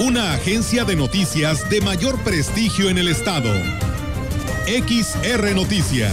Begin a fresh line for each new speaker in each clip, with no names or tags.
Una agencia de noticias de mayor prestigio en el estado. XR Noticias.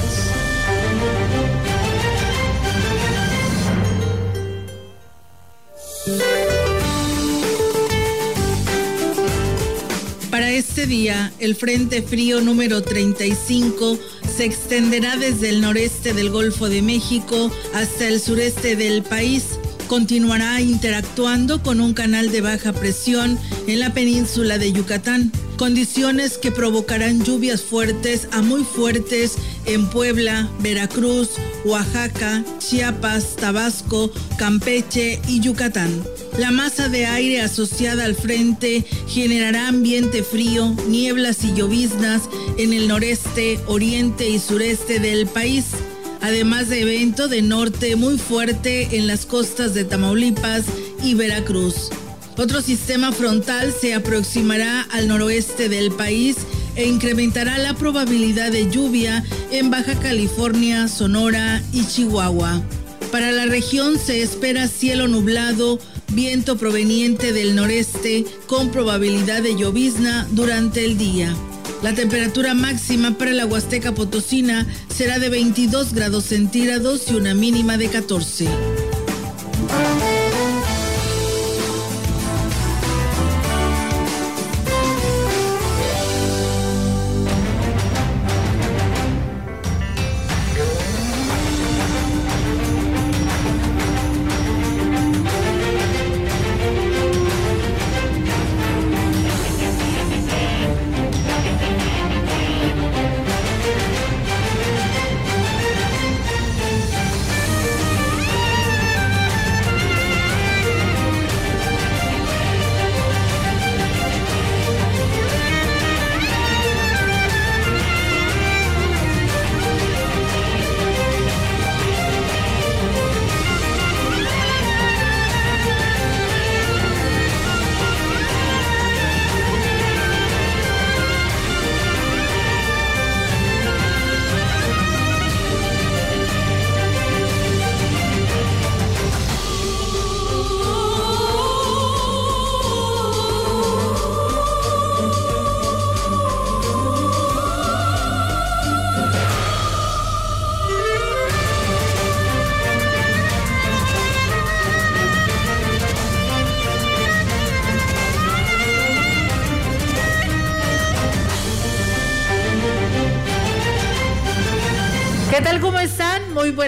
Para este día, el Frente Frío número 35 se extenderá desde el noreste del Golfo de México hasta el sureste del país. Continuará interactuando con un canal de baja presión en la península de Yucatán, condiciones que provocarán lluvias fuertes a muy fuertes en Puebla, Veracruz, Oaxaca, Chiapas, Tabasco, Campeche y Yucatán. La masa de aire asociada al frente generará ambiente frío, nieblas y lloviznas en el noreste, oriente y sureste del país, además de evento de norte muy fuerte en las costas de Tamaulipas y Veracruz. Otro sistema frontal se aproximará al noroeste del país e incrementará la probabilidad de lluvia en Baja California, Sonora y Chihuahua. Para la región se espera cielo nublado, viento proveniente del noreste con probabilidad de llovizna durante el día. La temperatura máxima para la Huasteca Potosina será de 22 grados centígrados y una mínima de 14.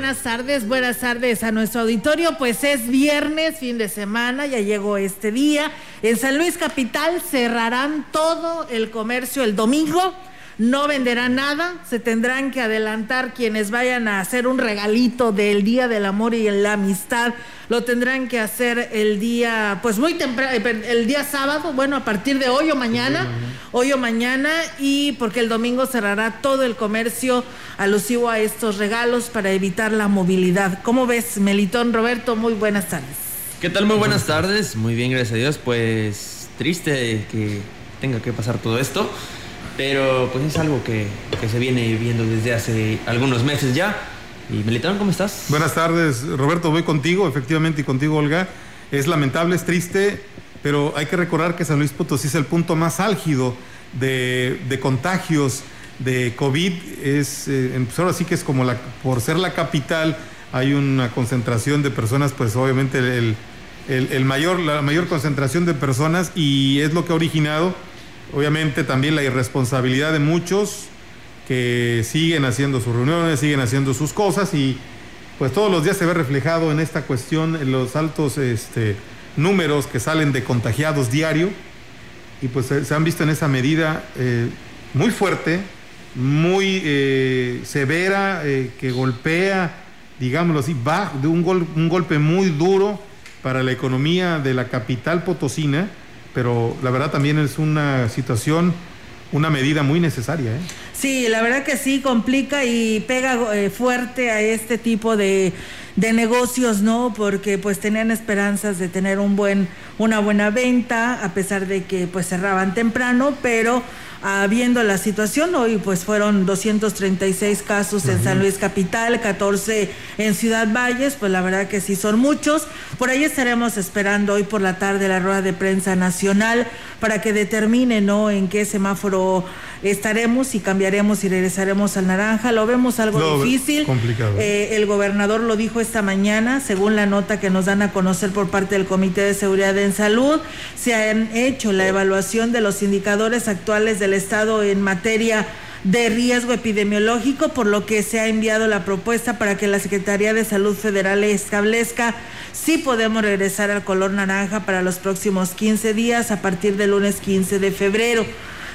Buenas tardes, buenas tardes a nuestro auditorio. Pues es viernes, fin de semana, ya llegó este día. En San Luis Capital cerrarán todo el comercio el domingo. No venderán nada, se tendrán que adelantar quienes vayan a hacer un regalito del Día del Amor y la Amistad. Lo tendrán que hacer el día, pues muy temprano, el día sábado, bueno, a partir de hoy o mañana, hoy o mañana, y porque el domingo cerrará todo el comercio alusivo a estos regalos para evitar la movilidad. ¿Cómo ves, Melitón Roberto? Muy buenas tardes.
¿Qué tal? Muy buenas tardes. Muy bien, gracias a Dios. Pues triste que tenga que pasar todo esto, pero pues es algo que, que se viene viendo desde hace algunos meses ya. Y Melitón, ¿cómo estás?
Buenas tardes, Roberto, voy contigo, efectivamente, y contigo, Olga. Es lamentable, es triste, pero hay que recordar que San Luis Potosí es el punto más álgido de, de contagios de COVID. Es, eh, pues ahora sí que es como la, por ser la capital, hay una concentración de personas, pues obviamente el, el, mayor, la mayor concentración de personas y es lo que ha originado, obviamente también la irresponsabilidad de muchos que siguen haciendo sus reuniones, siguen haciendo sus cosas y pues todos los días se ve reflejado en esta cuestión en los altos este, números que salen de contagiados diario y pues se, han visto en esa medida eh, muy fuerte, muy eh, severa, eh, que golpea, digámoslo así, va de un, gol, un golpe muy duro para la economía de la capital potosina, pero la verdad también es una situación una medida muy necesaria. ¿eh?
Sí, la verdad que sí, complica y pega eh, fuerte a este tipo de, de, negocios, ¿no? Porque pues tenían esperanzas de tener un buen, una buena venta, a pesar de que pues cerraban temprano, pero viendo la situación. Hoy pues fueron 236 casos en San Luis Capital, 14 en Ciudad Valles, pues la verdad que sí son muchos. Por ahí estaremos esperando hoy por la tarde la rueda de prensa nacional para que determine, ¿no? En qué semáforo estaremos y cambiaremos y regresaremos al naranja. Lo vemos algo difícil.
Complicado.
Eh, el gobernador lo dijo esta mañana, según la nota que nos dan a conocer por parte del Comité de Seguridad en Salud, se han hecho la evaluación de los indicadores actuales del Estado en materia de riesgo epidemiológico, por lo que se ha enviado la propuesta para que la Secretaría de Salud Federal establezca si podemos regresar al color naranja para los próximos 15 días a partir del lunes 15 de febrero.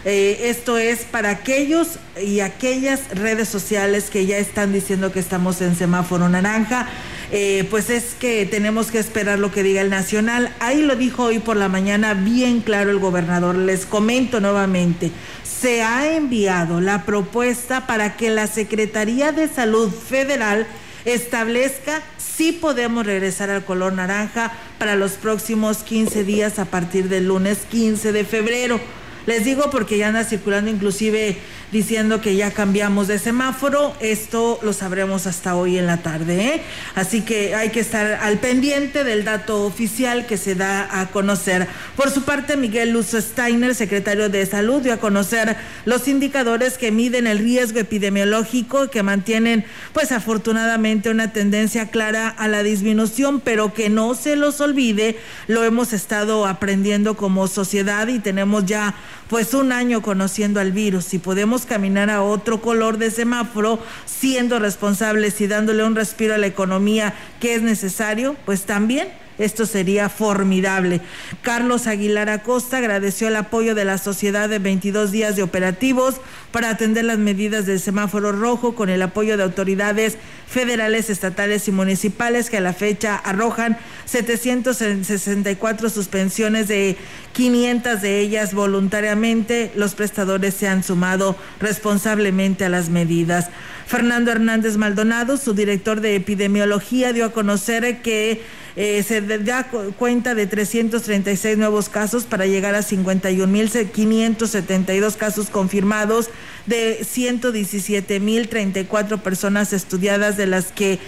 Eh, esto es para aquellos y aquellas redes sociales que ya están diciendo que estamos en semáforo naranja. Eh, pues es que tenemos que esperar lo que diga el nacional. Ahí lo dijo hoy por la mañana bien claro el gobernador. Les comento nuevamente, se ha enviado la propuesta para que la Secretaría de Salud Federal establezca si podemos regresar al color naranja para los próximos 15 días a partir del lunes 15 de febrero. Les digo porque ya anda circulando inclusive diciendo que ya cambiamos de semáforo. Esto lo sabremos hasta hoy en la tarde. ¿eh? Así que hay que estar al pendiente del dato oficial que se da a conocer. Por su parte, Miguel Luz Steiner, secretario de Salud, dio a conocer los indicadores que miden el riesgo epidemiológico, que mantienen, pues afortunadamente, una tendencia clara a la disminución, pero que no se los olvide, lo hemos estado aprendiendo como sociedad y tenemos ya pues un año conociendo al virus. Y podemos caminar a otro color de semáforo siendo responsables y dándole un respiro a la economía que es necesario, pues también esto sería formidable. Carlos Aguilar Acosta agradeció el apoyo de la sociedad de 22 días de operativos para atender las medidas del semáforo rojo con el apoyo de autoridades federales, estatales y municipales que a la fecha arrojan 764 suspensiones de 500 de ellas voluntariamente. Los prestadores se han sumado responsablemente a las medidas. Fernando Hernández Maldonado, su director de epidemiología, dio a conocer que eh, se da cuenta de 336 nuevos casos para llegar a 51.572 casos confirmados de 117.034 personas estudiadas, de las que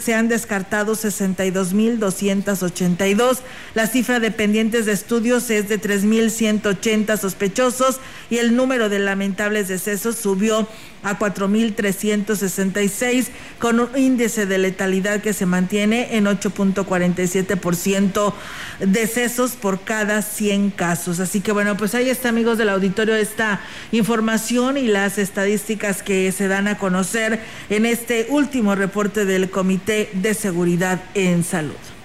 se han descartado 62.282. La cifra de pendientes de estudios es de 3.180 sospechosos y el número de lamentables decesos subió a 4.366 con un índice de letalidad que se mantiene en 8.47% decesos por cada 100 casos. Así que bueno, pues ahí está amigos del auditorio esta información y las estadísticas que se dan a conocer en este último reporte del Comité de Seguridad en Salud.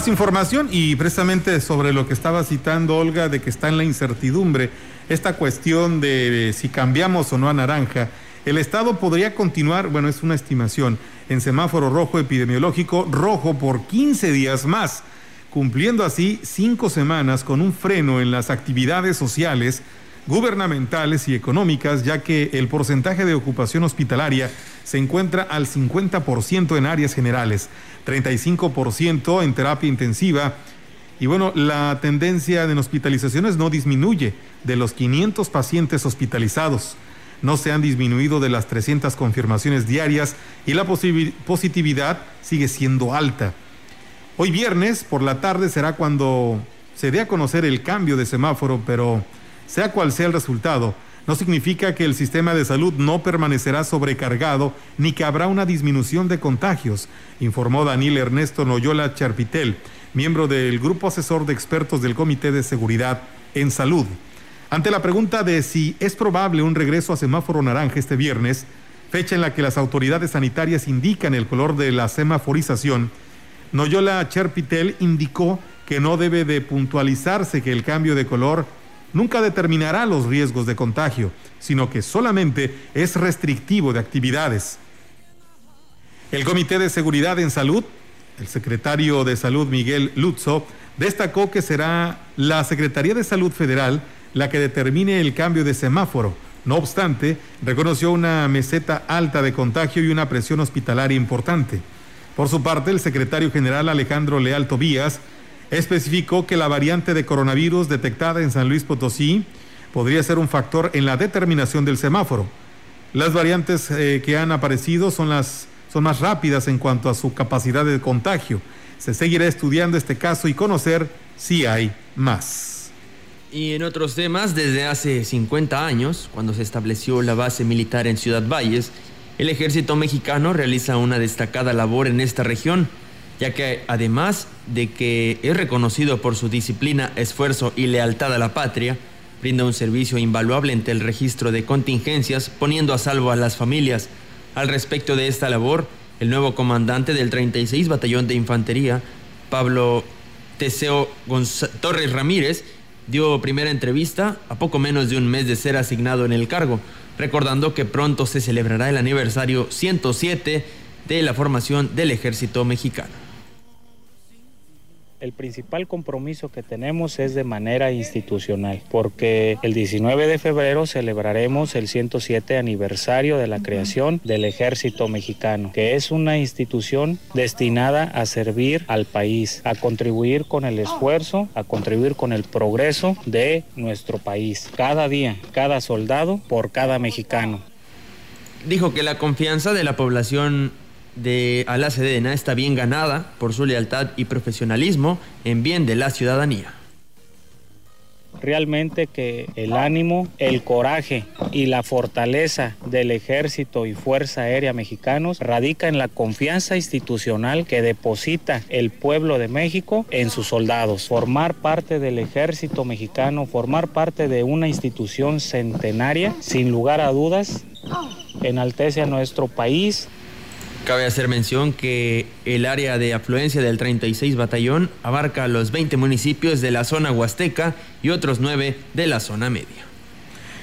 Más información y precisamente sobre lo que estaba citando Olga, de que está en la incertidumbre, esta cuestión de si cambiamos o no a naranja, el Estado podría continuar, bueno, es una estimación, en semáforo rojo epidemiológico, rojo por 15 días más, cumpliendo así cinco semanas con un freno en las actividades sociales, gubernamentales y económicas, ya que el porcentaje de ocupación hospitalaria se encuentra al 50% en áreas generales. 35% en terapia intensiva. Y bueno, la tendencia en hospitalizaciones no disminuye. De los 500 pacientes hospitalizados, no se han disminuido de las 300 confirmaciones diarias y la positividad sigue siendo alta. Hoy viernes por la tarde será cuando se dé a conocer el cambio de semáforo, pero sea cual sea el resultado, no significa que el sistema de salud no permanecerá sobrecargado ni que habrá una disminución de contagios, informó Daniel Ernesto Noyola Charpitel, miembro del Grupo Asesor de Expertos del Comité de Seguridad en Salud. Ante la pregunta de si es probable un regreso a semáforo naranja este viernes, fecha en la que las autoridades sanitarias indican el color de la semaforización, Noyola Charpitel indicó que no debe de puntualizarse que el cambio de color nunca determinará los riesgos de contagio, sino que solamente es restrictivo de actividades. El Comité de Seguridad en Salud, el secretario de Salud Miguel Lutzo, destacó que será la Secretaría de Salud Federal la que determine el cambio de semáforo. No obstante, reconoció una meseta alta de contagio y una presión hospitalaria importante. Por su parte, el secretario general Alejandro Leal Tobías especificó que la variante de coronavirus detectada en San Luis Potosí podría ser un factor en la determinación del semáforo. Las variantes eh, que han aparecido son las son más rápidas en cuanto a su capacidad de contagio. Se seguirá estudiando este caso y conocer si hay más.
Y en otros temas, desde hace 50 años, cuando se estableció la base militar en Ciudad Valles, el ejército mexicano realiza una destacada labor en esta región, ya que además de que es reconocido por su disciplina, esfuerzo y lealtad a la patria, brinda un servicio invaluable ante el registro de contingencias, poniendo a salvo a las familias, al respecto de esta labor, el nuevo comandante del 36 Batallón de Infantería, Pablo Teseo Torres Ramírez, dio primera entrevista a poco menos de un mes de ser asignado en el cargo, recordando que pronto se celebrará el aniversario 107 de la formación del ejército mexicano.
El principal compromiso que tenemos es de manera institucional, porque el 19 de febrero celebraremos el 107 aniversario de la creación del Ejército Mexicano, que es una institución destinada a servir al país, a contribuir con el esfuerzo, a contribuir con el progreso de nuestro país. Cada día, cada soldado por cada mexicano.
Dijo que la confianza de la población de a la está bien ganada por su lealtad y profesionalismo en bien de la ciudadanía.
Realmente que el ánimo, el coraje y la fortaleza del ejército y fuerza aérea mexicanos radica en la confianza institucional que deposita el pueblo de México en sus soldados. Formar parte del ejército mexicano, formar parte de una institución centenaria, sin lugar a dudas, enaltece a nuestro país,
Cabe hacer mención que el área de afluencia del 36 Batallón abarca los 20 municipios de la zona huasteca y otros 9 de la zona media.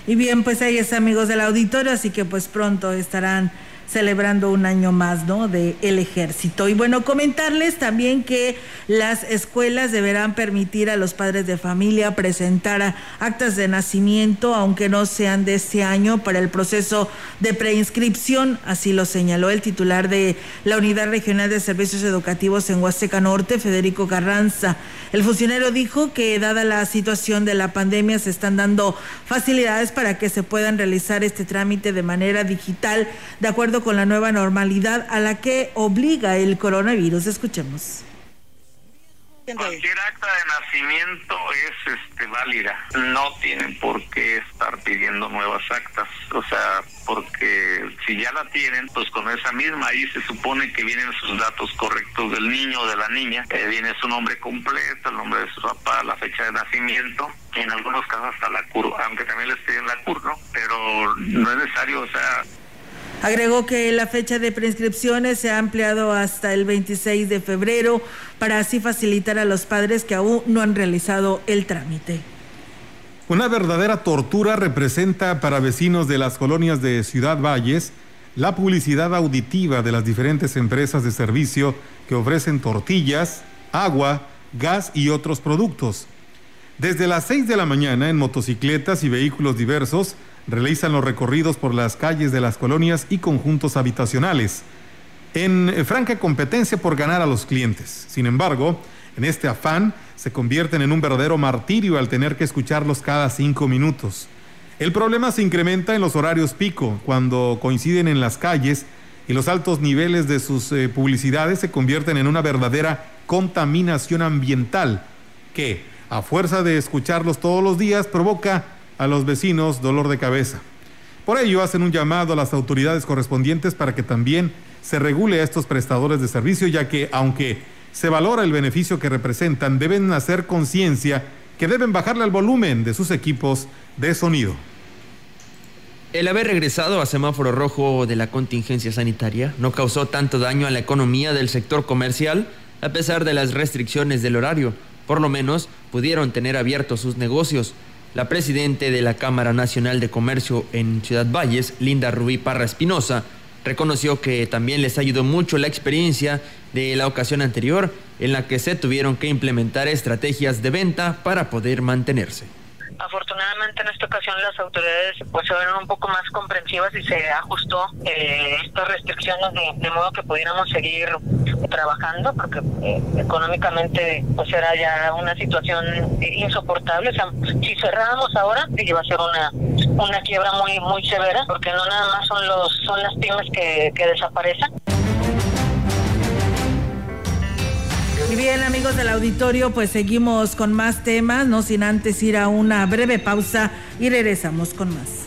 Y bien, pues ahí es amigos del auditorio, así que pues pronto estarán celebrando un año más, ¿no? De el ejército. Y bueno, comentarles también que las escuelas deberán permitir a los padres de familia presentar actas de nacimiento, aunque no sean de este año, para el proceso de preinscripción, así lo señaló el titular de la Unidad Regional de Servicios Educativos en Huasteca Norte, Federico Carranza. El funcionario dijo que dada la situación de la pandemia se están dando facilidades para que se puedan realizar este trámite de manera digital, de acuerdo con la nueva normalidad a la que obliga el coronavirus. Escuchemos.
Cualquier acta de nacimiento es este, válida. No tienen por qué estar pidiendo nuevas actas. O sea, porque si ya la tienen, pues con esa misma ahí se supone que vienen sus datos correctos del niño o de la niña. Eh, viene su nombre completo, el nombre de su papá, la fecha de nacimiento. En algunos casos hasta la curva, aunque también les piden la curva, ¿no? Pero no es necesario, o sea,
Agregó que la fecha de prescripciones se ha ampliado hasta el 26 de febrero para así facilitar a los padres que aún no han realizado el trámite.
Una verdadera tortura representa para vecinos de las colonias de Ciudad Valles la publicidad auditiva de las diferentes empresas de servicio que ofrecen tortillas, agua, gas y otros productos. Desde las 6 de la mañana en motocicletas y vehículos diversos realizan los recorridos por las calles de las colonias y conjuntos habitacionales, en franca competencia por ganar a los clientes. Sin embargo, en este afán se convierten en un verdadero martirio al tener que escucharlos cada cinco minutos. El problema se incrementa en los horarios pico, cuando coinciden en las calles y los altos niveles de sus eh, publicidades se convierten en una verdadera contaminación ambiental que, a fuerza de escucharlos todos los días, provoca a los vecinos dolor de cabeza. Por ello hacen un llamado a las autoridades correspondientes para que también se regule a estos prestadores de servicio, ya que aunque se valora el beneficio que representan, deben hacer conciencia que deben bajarle al volumen de sus equipos de sonido.
El haber regresado a semáforo rojo de la contingencia sanitaria no causó tanto daño a la economía del sector comercial a pesar de las restricciones del horario. Por lo menos pudieron tener abiertos sus negocios. La presidente de la Cámara Nacional de Comercio en Ciudad Valles, Linda Rubí Parra Espinosa, reconoció que también les ayudó mucho la experiencia de la ocasión anterior en la que se tuvieron que implementar estrategias de venta para poder mantenerse.
Afortunadamente en esta ocasión las autoridades pues fueron un poco más comprensivas y se ajustó eh, estas restricciones de, modo que pudiéramos seguir trabajando porque eh, económicamente pues era ya una situación insoportable. O sea, si cerrábamos ahora iba a ser una una quiebra muy muy severa porque no nada más son los son las pymes que desaparecen.
Y bien, amigos del auditorio, pues seguimos con más temas, no sin antes ir a una breve pausa y regresamos con más.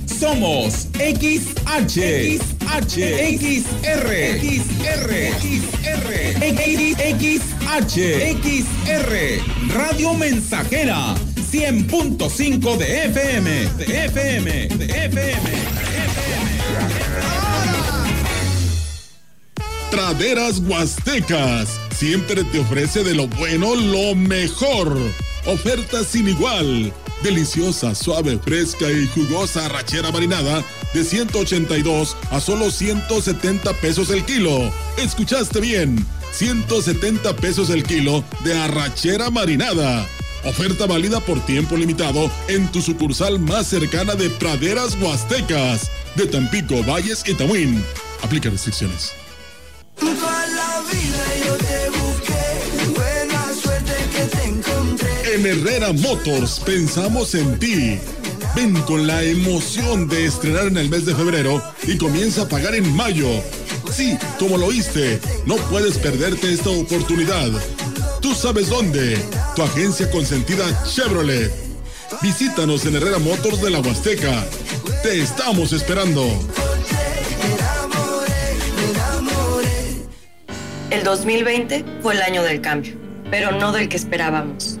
somos XH, XH, XR, XR, XR, XR, Radio Mensajera, 100.5 de FM, de FM, de FM.
Traderas Huastecas siempre te ofrece de lo bueno lo mejor. Ofertas sin igual Deliciosa, suave, fresca y jugosa arrachera marinada de 182 a solo 170 pesos el kilo. ¿Escuchaste bien? 170 pesos el kilo de arrachera marinada. Oferta válida por tiempo limitado en tu sucursal más cercana de Praderas Huastecas, de Tampico, Valles y Tamuín. Aplica restricciones. En Herrera Motors pensamos en ti. Ven con la emoción de estrenar en el mes de febrero y comienza a pagar en mayo. Sí, como lo oíste, no puedes perderte esta oportunidad. Tú sabes dónde. Tu agencia consentida Chevrolet. Visítanos en Herrera Motors de la Huasteca. Te estamos esperando.
El 2020 fue el año del cambio, pero no del que esperábamos.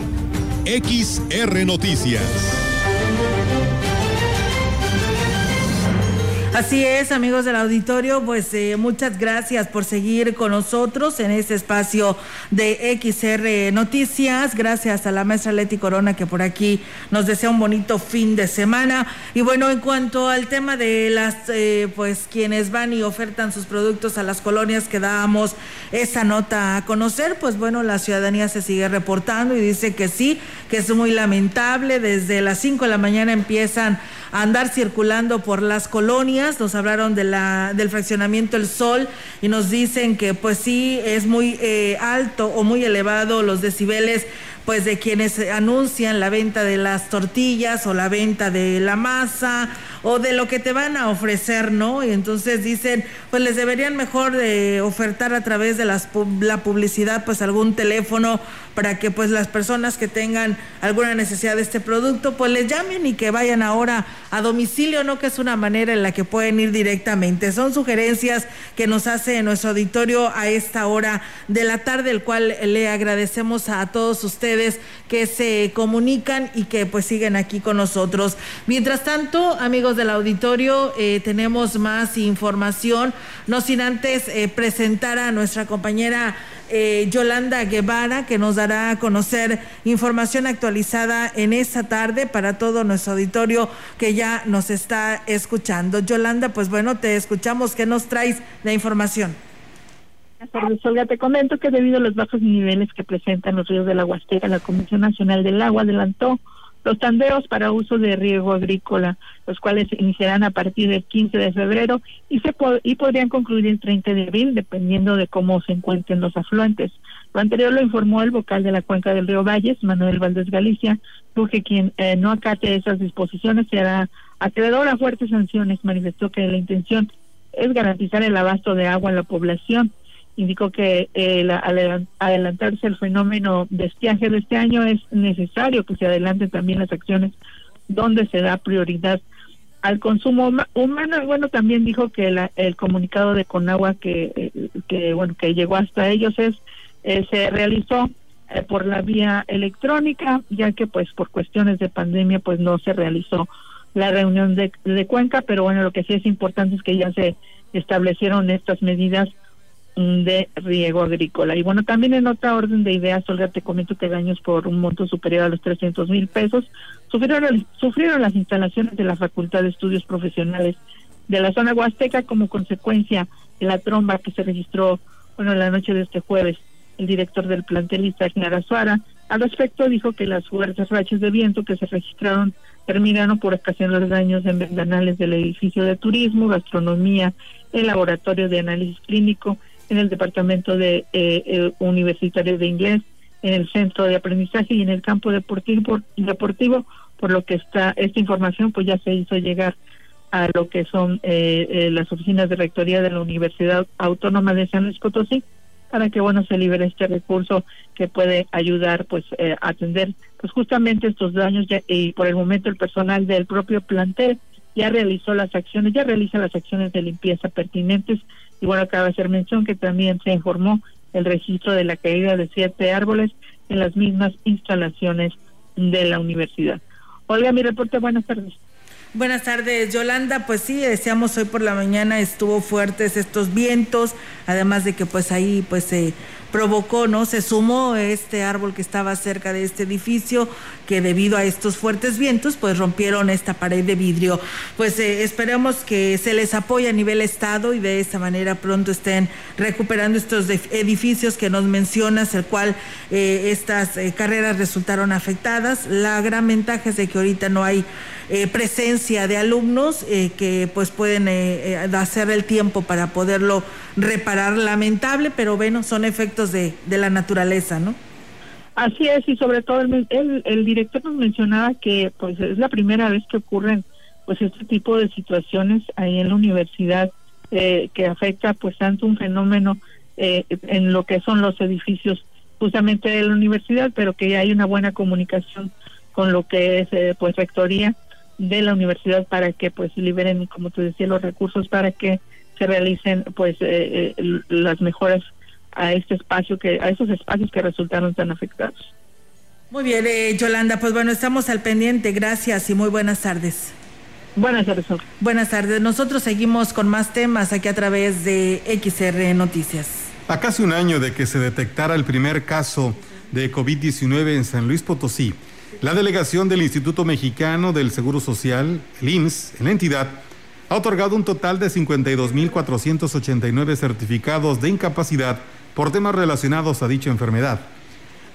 XR Noticias.
Así es, amigos del auditorio, pues eh, muchas gracias por seguir con nosotros en este espacio de XR Noticias. Gracias a la maestra Leti Corona que por aquí nos desea un bonito fin de semana. Y bueno, en cuanto al tema de las, eh, pues quienes van y ofertan sus productos a las colonias que dábamos esa nota a conocer, pues bueno, la ciudadanía se sigue reportando y dice que sí, que es muy lamentable. Desde las 5 de la mañana empiezan andar circulando por las colonias. Nos hablaron de la, del fraccionamiento El Sol y nos dicen que pues sí es muy eh, alto o muy elevado los decibeles pues de quienes anuncian la venta de las tortillas o la venta de la masa o de lo que te van a ofrecer, ¿no? Y entonces dicen, pues les deberían mejor de ofertar a través de las, la publicidad, pues algún teléfono para que pues las personas que tengan alguna necesidad de este producto, pues les llamen y que vayan ahora a domicilio, ¿no? Que es una manera en la que pueden ir directamente. Son sugerencias que nos hace nuestro auditorio a esta hora de la tarde, el cual le agradecemos a todos ustedes que se comunican y que pues siguen aquí con nosotros. Mientras tanto, amigos del auditorio, eh, tenemos más información, no sin antes eh, presentar a nuestra compañera eh, Yolanda Guevara, que nos dará a conocer información actualizada en esta tarde para todo nuestro auditorio que ya nos está escuchando. Yolanda, pues bueno, te escuchamos. ¿Qué nos traes de información?
Buenas. Te comento que debido a los bajos niveles que presentan los ríos de la Huasteca, la Comisión Nacional del Agua adelantó los tandeos para uso de riego agrícola, los cuales iniciarán a partir del 15 de febrero y, se y podrían concluir el 30 de abril, dependiendo de cómo se encuentren los afluentes. Lo anterior lo informó el vocal de la cuenca del río Valles, Manuel Valdés Galicia, porque quien eh, no acate esas disposiciones será acreedor a fuertes sanciones. Manifestó que la intención es garantizar el abasto de agua a la población indicó que eh, al adelantarse el fenómeno de estiaje de este año es necesario que se adelanten también las acciones donde se da prioridad al consumo humano. Bueno, también dijo que el comunicado de Conagua que, eh, que bueno que llegó hasta ellos es eh, se realizó por la vía electrónica, ya que pues por cuestiones de pandemia pues no se realizó la reunión de, de Cuenca, pero bueno, lo que sí es importante es que ya se establecieron estas medidas de riego agrícola. Y bueno, también en otra orden de ideas, Olga, te comento que daños por un monto superior a los 300 mil pesos sufrieron, sufrieron las instalaciones de la Facultad de Estudios Profesionales de la zona huasteca como consecuencia de la tromba que se registró, bueno, la noche de este jueves. El director del plantel, Isaac Narazuara, al respecto dijo que las fuertes rachas de viento que se registraron terminaron por ocasionar daños en ventanales del edificio de turismo, gastronomía, el laboratorio de análisis clínico en el departamento de eh, eh, universitario de inglés, en el centro de aprendizaje y en el campo deportivo, deportivo, por lo que está esta información pues ya se hizo llegar a lo que son eh, las oficinas de rectoría de la Universidad Autónoma de San Luis Potosí para que bueno se libere este recurso que puede ayudar pues a atender pues justamente estos daños y por el momento el personal del propio plantel ya realizó las acciones, ya realiza las acciones de limpieza pertinentes y bueno, acaba de hacer mención que también se informó el registro de la caída de siete árboles en las mismas instalaciones de la universidad. Olga, mi reporte, buenas tardes.
Buenas tardes, Yolanda. Pues sí, decíamos hoy por la mañana estuvo fuertes estos vientos, además de que pues ahí pues se provocó, ¿no? Se sumó este árbol que estaba cerca de este edificio, que debido a estos fuertes vientos, pues rompieron esta pared de vidrio. Pues eh, esperemos que se les apoye a nivel estado y de esta manera pronto estén recuperando estos edificios que nos mencionas, el cual eh, estas eh, carreras resultaron afectadas. La gran ventaja es de que ahorita no hay presencia de alumnos que pues pueden hacer el tiempo para poderlo reparar. Lamentable, pero bueno, son efectos de, de la naturaleza, ¿no?
Así es, y sobre todo el, el, director nos mencionaba que pues es la primera vez que ocurren pues este tipo de situaciones ahí en la universidad eh, que afecta pues tanto un fenómeno eh, en lo que son los edificios justamente de la universidad, pero que hay una buena comunicación con lo que es eh, pues rectoría de la universidad para que pues liberen, como te decía, los recursos para que se realicen pues eh, eh, las mejoras a este espacio que a esos espacios que resultaron tan afectados.
Muy bien, eh, Yolanda, pues bueno, estamos al pendiente. Gracias y muy buenas tardes.
Buenas tardes.
Buenas tardes. Nosotros seguimos con más temas aquí a través de XR Noticias.
A casi un año de que se detectara el primer caso de COVID-19 en San Luis Potosí, la delegación del Instituto Mexicano del Seguro Social, el IMSS, en la entidad, ha otorgado un total de 52.489 certificados de incapacidad por temas relacionados a dicha enfermedad.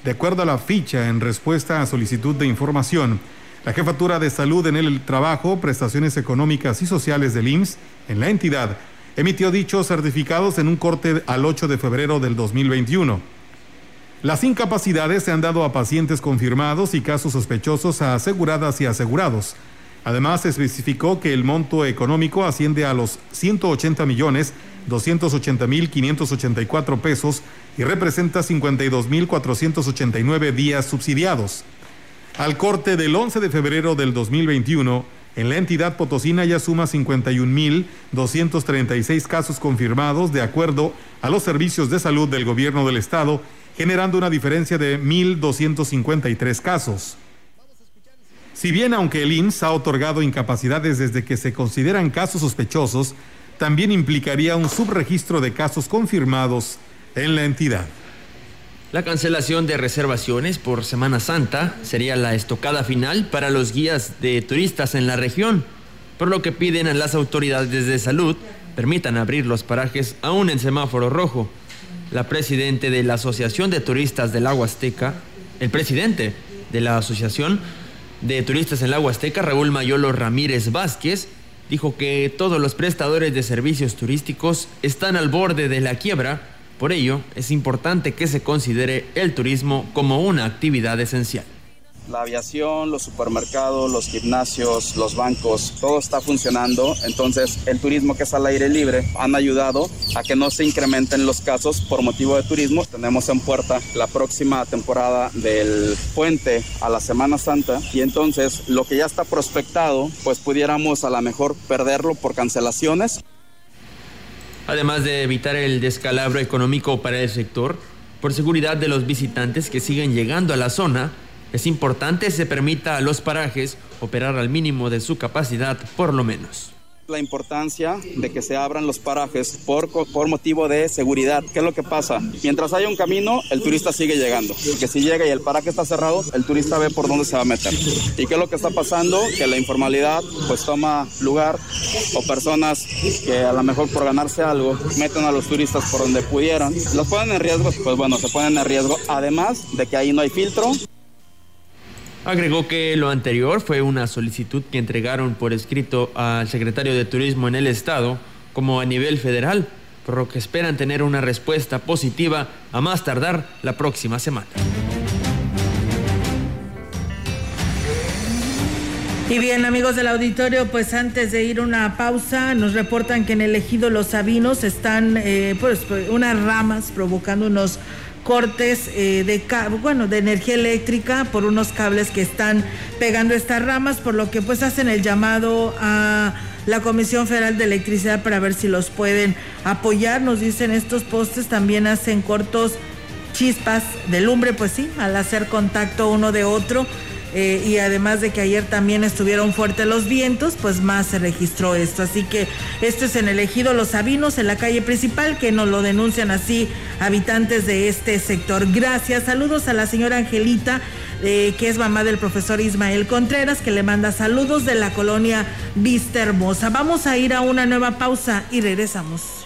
De acuerdo a la ficha en respuesta a solicitud de información, la Jefatura de Salud en el Trabajo, Prestaciones Económicas y Sociales del IMSS en la entidad emitió dichos certificados en un corte al 8 de febrero del 2021. Las incapacidades se han dado a pacientes confirmados y casos sospechosos a aseguradas y asegurados. Además, especificó que el monto económico asciende a los 180 millones 280 mil 584 pesos y representa 52 mil 489 días subsidiados. Al corte del 11 de febrero del 2021, en la entidad potosina ya suma 51 mil 236 casos confirmados de acuerdo a los servicios de salud del gobierno del estado, generando una diferencia de 1.253 casos. Si bien aunque el INSS ha otorgado incapacidades desde que se consideran casos sospechosos, también implicaría un subregistro de casos confirmados en la entidad.
La cancelación de reservaciones por Semana Santa sería la estocada final para los guías de turistas en la región, por lo que piden a las autoridades de salud permitan abrir los parajes aún en semáforo rojo. La presidente de la Asociación de Turistas del Agua Azteca, el presidente de la Asociación de Turistas en la Huasteca, Raúl Mayolo Ramírez Vázquez, dijo que todos los prestadores de servicios turísticos están al borde de la quiebra, por ello es importante que se considere el turismo como una actividad esencial
la aviación, los supermercados, los gimnasios, los bancos, todo está funcionando. Entonces, el turismo que es al aire libre han ayudado a que no se incrementen los casos por motivo de turismo. Tenemos en puerta la próxima temporada del puente a la Semana Santa y entonces lo que ya está prospectado, pues pudiéramos a lo mejor perderlo por cancelaciones.
Además de evitar el descalabro económico para el sector, por seguridad de los visitantes que siguen llegando a la zona, es importante se permita a los parajes operar al mínimo de su capacidad por lo menos
la importancia de que se abran los parajes por, por motivo de seguridad. ¿Qué es lo que pasa? Mientras haya un camino, el turista sigue llegando. Que si llega y el paraje está cerrado, el turista ve por dónde se va a meter. ¿Y qué es lo que está pasando? Que la informalidad pues toma lugar o personas que a lo mejor por ganarse algo meten a los turistas por donde pudieran. ¿Los ponen en riesgo? Pues bueno, se ponen en riesgo. Además de que ahí no hay filtro.
Agregó que lo anterior fue una solicitud que entregaron por escrito al secretario de Turismo en el Estado como a nivel federal, por lo que esperan tener una respuesta positiva a más tardar la próxima semana.
Y bien, amigos del auditorio, pues antes de ir una pausa, nos reportan que en el ejido Los Sabinos están eh, pues, unas ramas provocando unos cortes eh, de bueno de energía eléctrica por unos cables que están pegando estas ramas por lo que pues hacen el llamado a la Comisión Federal de Electricidad para ver si los pueden apoyar. Nos dicen estos postes también hacen cortos chispas de lumbre pues sí al hacer contacto uno de otro eh, y además de que ayer también estuvieron fuertes los vientos, pues más se registró esto. Así que esto es en el ejido Los Sabinos, en la calle principal, que nos lo denuncian así habitantes de este sector. Gracias, saludos a la señora Angelita. Eh, que es mamá del profesor Ismael Contreras, que le manda saludos de la colonia Vista Hermosa. Vamos a ir a una nueva pausa y regresamos.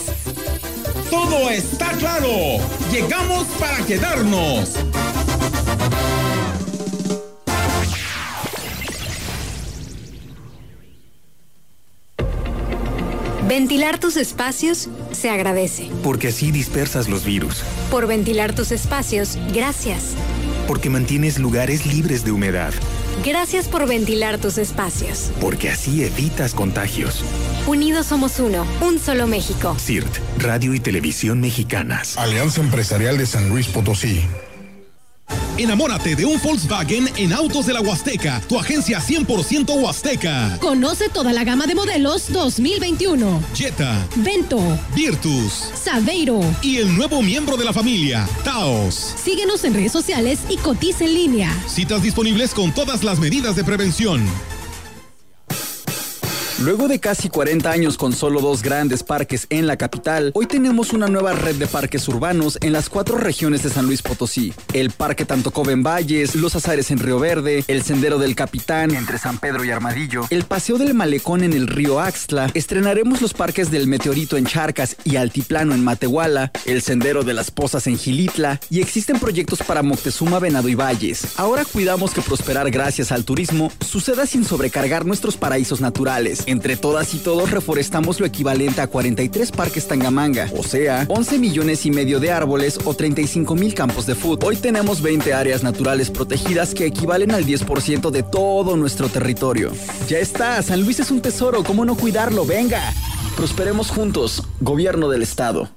Todo está claro. Llegamos para quedarnos.
Ventilar tus espacios se agradece.
Porque así dispersas los virus.
Por ventilar tus espacios, gracias.
Porque mantienes lugares libres de humedad.
Gracias por ventilar tus espacios.
Porque así evitas contagios.
Unidos somos uno, un solo México.
CIRT, Radio y Televisión Mexicanas.
Alianza Empresarial de San Luis Potosí. Enamórate de un Volkswagen en Autos de la Huasteca, tu agencia 100% Huasteca.
Conoce toda la gama de modelos 2021.
Jetta,
Vento,
Virtus,
Saveiro
y el nuevo miembro de la familia, Taos.
Síguenos en redes sociales y cotiza en línea.
Citas disponibles con todas las medidas de prevención.
Luego de casi 40 años con solo dos grandes parques en la capital, hoy tenemos una nueva red de parques urbanos en las cuatro regiones de San Luis Potosí. El Parque Tantocobe en Valles, Los Azares en Río Verde, el Sendero del Capitán entre San Pedro y Armadillo, el Paseo del Malecón en el río Axtla, estrenaremos los parques del Meteorito en Charcas y Altiplano en Matehuala, el Sendero de las Pozas en Gilitla y existen proyectos para Moctezuma, Venado y Valles. Ahora cuidamos que prosperar gracias al turismo suceda sin sobrecargar nuestros paraísos naturales. Entre todas y todos reforestamos lo equivalente a 43 parques Tangamanga, o sea, 11 millones y medio de árboles o 35 mil campos de fútbol. Hoy tenemos 20 áreas naturales protegidas que equivalen al 10% de todo nuestro territorio. Ya está, San Luis es un tesoro, ¿cómo no cuidarlo? Venga, prosperemos juntos, gobierno del estado.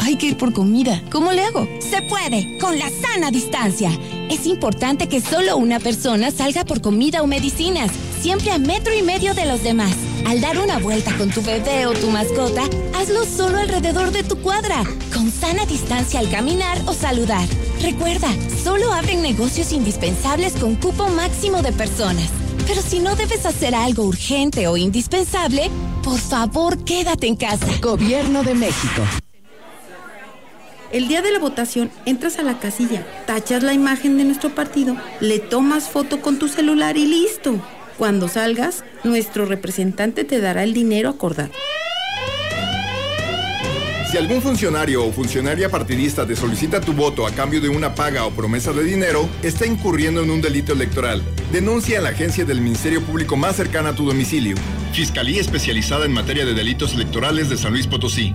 Hay que ir por comida. ¿Cómo le hago? Se puede, con la sana distancia. Es importante que solo una persona salga por comida o medicinas, siempre a metro y medio de los demás. Al dar una vuelta con tu bebé o tu mascota, hazlo solo alrededor de tu cuadra, con sana distancia al caminar o saludar. Recuerda, solo abren negocios indispensables con cupo máximo de personas. Pero si no debes hacer algo urgente o indispensable, por favor quédate en casa.
Gobierno de México.
El día de la votación entras a la casilla, tachas la imagen de nuestro partido, le tomas foto con tu celular y listo. Cuando salgas, nuestro representante te dará el dinero acordado.
Si algún funcionario o funcionaria partidista te solicita tu voto a cambio de una paga o promesa de dinero, está incurriendo en un delito electoral. Denuncia a la agencia del Ministerio Público más cercana a tu domicilio. Fiscalía especializada en materia de delitos electorales de San Luis Potosí.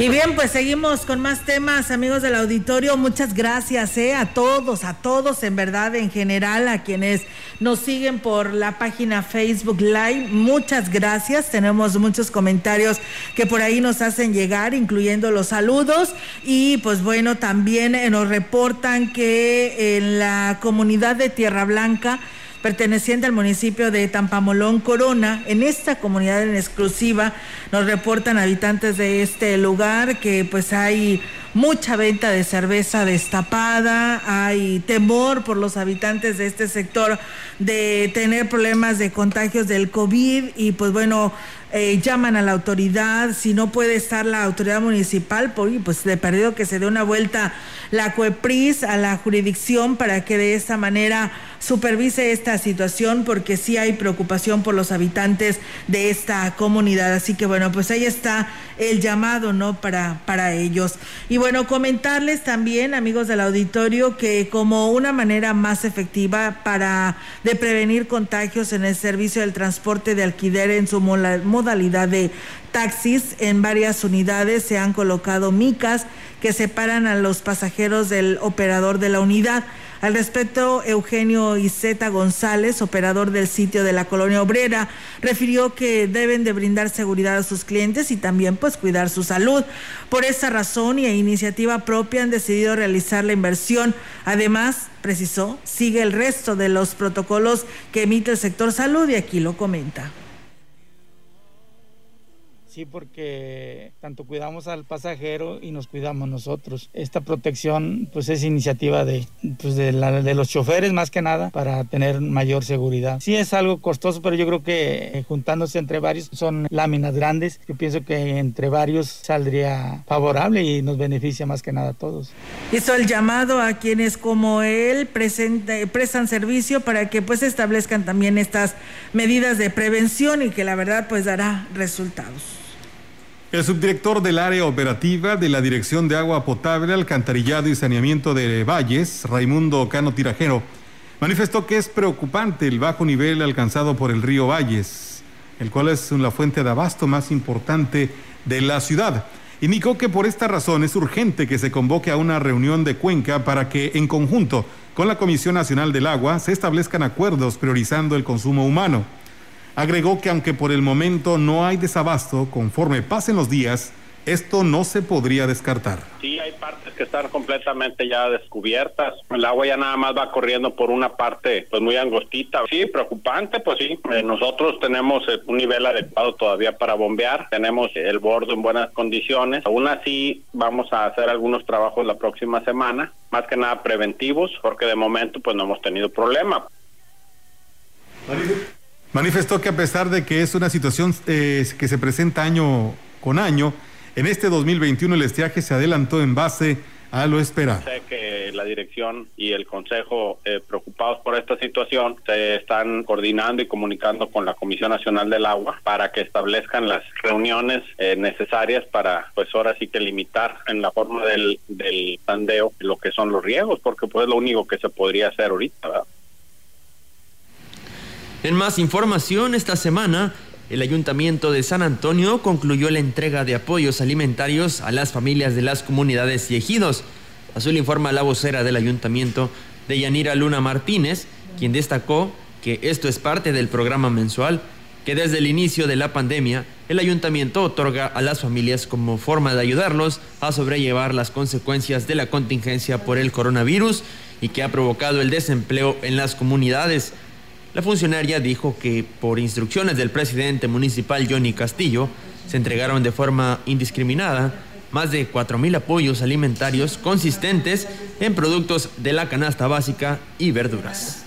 Y bien, pues seguimos con más temas, amigos del auditorio. Muchas gracias eh, a todos, a todos en verdad, en general, a quienes nos siguen por la página Facebook Live. Muchas gracias. Tenemos muchos comentarios que por ahí nos hacen llegar, incluyendo los saludos. Y pues bueno, también eh, nos reportan que en la comunidad de Tierra Blanca, perteneciente al municipio de Tampamolón Corona. En esta comunidad en exclusiva nos reportan habitantes de este lugar que pues hay mucha venta de cerveza destapada, hay temor por los habitantes de este sector de tener problemas de contagios del COVID y pues bueno, eh, llaman a la autoridad, si no puede estar la autoridad municipal, pues de perdido que se dé una vuelta la CUEPRIS a la jurisdicción para que de esta manera supervise esta situación porque sí hay preocupación por los habitantes de esta comunidad. Así que bueno, pues ahí está el llamado, ¿no? Para, para ellos. Y comentarles también, amigos del auditorio, que como una manera más efectiva para de prevenir contagios en el servicio del transporte de alquiler en su modalidad de taxis, en varias unidades se han colocado micas que separan a los pasajeros del operador de la unidad. Al respecto, Eugenio Iseta González, operador del sitio de la colonia obrera, refirió que deben de brindar seguridad a sus clientes y también pues cuidar su salud. Por esa razón y a iniciativa propia han decidido realizar la inversión. Además, precisó, sigue el resto de los protocolos que emite el sector salud y aquí lo comenta
sí porque tanto cuidamos al pasajero y nos cuidamos nosotros. Esta protección pues es iniciativa de, pues, de, la, de los choferes más que nada para tener mayor seguridad. Sí es algo costoso, pero yo creo que eh, juntándose entre varios son láminas grandes. Yo pienso que entre varios saldría favorable y nos beneficia más que nada a todos.
Hizo el llamado a quienes como él prestan servicio para que pues establezcan también estas medidas de prevención y que la verdad pues dará resultados.
El subdirector del área operativa de la Dirección de Agua Potable, Alcantarillado y Saneamiento de Valles, Raimundo Cano Tirajero, manifestó que es preocupante el bajo nivel alcanzado por el río Valles, el cual es la fuente de abasto más importante de la ciudad. Indicó que por esta razón es urgente que se convoque a una reunión de Cuenca para que en conjunto con la Comisión Nacional del Agua se establezcan acuerdos priorizando el consumo humano. Agregó que aunque por el momento no hay desabasto, conforme pasen los días, esto no se podría descartar.
Sí, hay partes que están completamente ya descubiertas. El agua ya nada más va corriendo por una parte pues muy angostita. Sí, preocupante, pues sí. Eh, nosotros tenemos eh, un nivel adecuado todavía para bombear. Tenemos el bordo en buenas condiciones. Aún así, vamos a hacer algunos trabajos la próxima semana, más que nada preventivos, porque de momento pues no hemos tenido problema.
Manifestó que a pesar de que es una situación eh, que se presenta año con año, en este 2021 el estiaje se adelantó en base a lo esperado.
Sé que la dirección y el consejo eh, preocupados por esta situación se están coordinando y comunicando con la Comisión Nacional del Agua para que establezcan las reuniones eh, necesarias para pues ahora sí que limitar en la forma del, del tandeo lo que son los riegos porque pues es lo único que se podría hacer ahorita. ¿verdad?
En más información, esta semana el Ayuntamiento de San Antonio concluyó la entrega de apoyos alimentarios a las familias de las comunidades y ejidos. Azul informa la vocera del Ayuntamiento de Yanira Luna Martínez, quien destacó que esto es parte del programa mensual que desde el inicio de la pandemia el ayuntamiento otorga a las familias como forma de ayudarlos a sobrellevar las consecuencias de la contingencia por el coronavirus y que ha provocado el desempleo en las comunidades. La funcionaria dijo que por instrucciones del presidente municipal Johnny Castillo se entregaron de forma indiscriminada más de 4.000 apoyos alimentarios consistentes en productos de la canasta básica y verduras.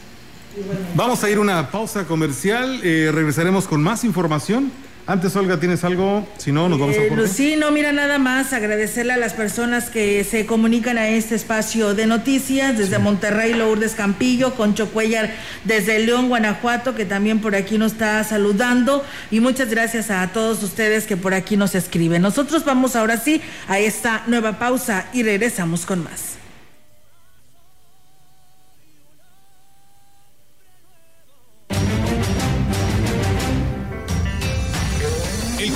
Vamos a ir a una pausa comercial, eh, regresaremos con más información. Antes, Olga, ¿tienes algo? Si no, nos vamos a...
Eh, sí, no, mira, nada más agradecerle a las personas que se comunican a este espacio de noticias, desde Monterrey, Lourdes Campillo, Concho Cuellar, desde León, Guanajuato, que también por aquí nos está saludando, y muchas gracias a todos ustedes que por aquí nos escriben. Nosotros vamos ahora sí a esta nueva pausa y regresamos con más.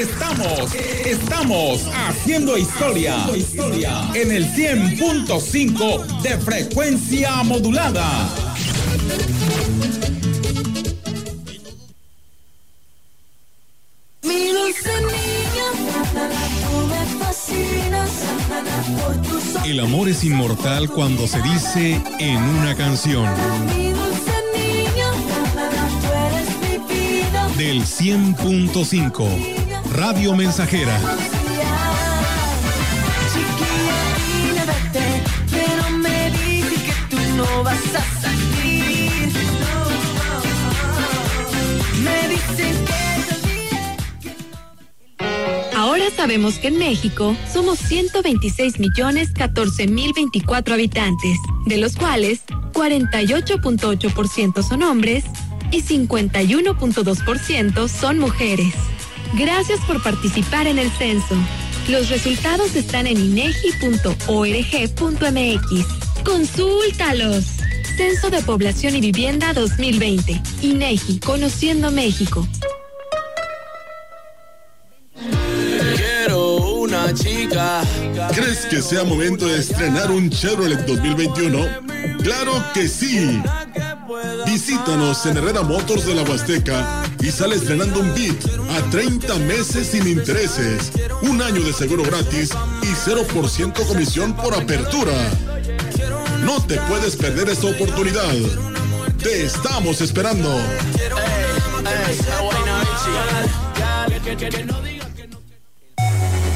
estamos, estamos haciendo historia, en el 100.5 de frecuencia modulada.
El amor es inmortal cuando se dice en una canción. Del 100.5. Radio Mensajera.
Ahora sabemos que en México somos 126 millones 14 mil 24 habitantes, de los cuales 48.8% son hombres y 51.2% son mujeres. Gracias por participar en el censo. Los resultados están en inegi.org.mx. Consúltalos. Censo de Población y Vivienda 2020. INEGI, Conociendo México.
Quiero una chica.
¿Crees que sea momento de estrenar un Chevrolet 2021? ¡Claro que sí! Visítanos en Herrera Motors de la Huasteca y sale estrenando un Beat a 30 meses sin intereses, un año de seguro gratis y 0% comisión por apertura. No te puedes perder esta oportunidad. Te estamos esperando.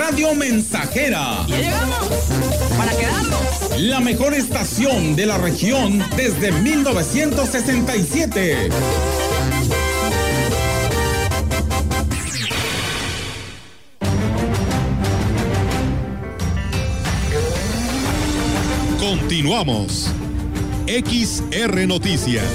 Radio Mensajera.
Ya llegamos para quedarnos.
La mejor estación de la región desde 1967.
Continuamos. XR Noticias.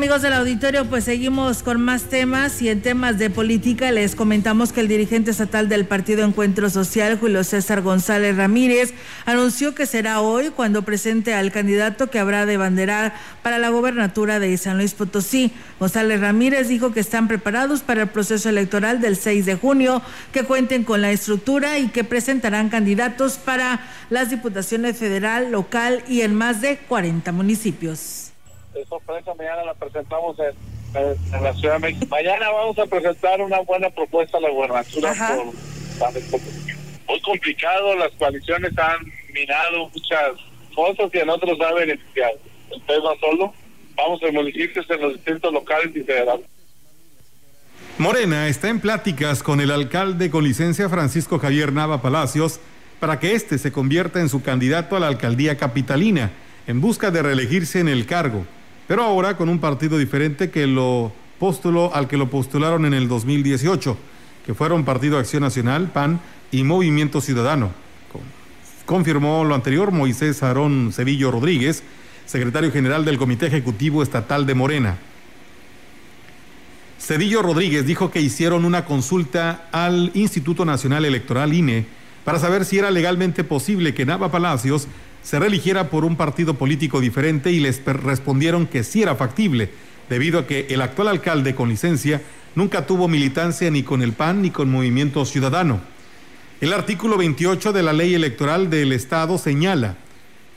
Amigos del auditorio, pues seguimos con más temas y en temas de política les comentamos que el dirigente estatal del Partido Encuentro Social, Julio César González Ramírez, anunció que será hoy cuando presente al candidato que habrá de banderar para la gobernatura de San Luis Potosí. González Ramírez dijo que están preparados para el proceso electoral del 6 de junio, que cuenten con la estructura y que presentarán candidatos para las diputaciones federal, local y en más de 40 municipios
de sorpresa mañana la presentamos en, en, en la Ciudad de México. Mañana vamos a presentar una buena propuesta a la gobernatura por muy complicado, las coaliciones han minado muchas cosas que a nosotros ha beneficiado. El tema solo, vamos a municipios en los distintos locales y federales.
Morena está en pláticas con el alcalde con licencia Francisco Javier Nava Palacios para que éste se convierta en su candidato a la alcaldía capitalina en busca de reelegirse en el cargo pero ahora con un partido diferente que lo postuló al que lo postularon en el 2018, que fueron Partido Acción Nacional, PAN y Movimiento Ciudadano. Confirmó lo anterior Moisés Aarón Cevillo Rodríguez, secretario general del Comité Ejecutivo Estatal de Morena. Cedillo Rodríguez dijo que hicieron una consulta al Instituto Nacional Electoral INE para saber si era legalmente posible que Nava Palacios se reeligiera por un partido político diferente y les respondieron que sí era factible, debido a que el actual alcalde con licencia nunca tuvo militancia ni con el PAN ni con Movimiento Ciudadano. El artículo 28 de la ley electoral del Estado señala,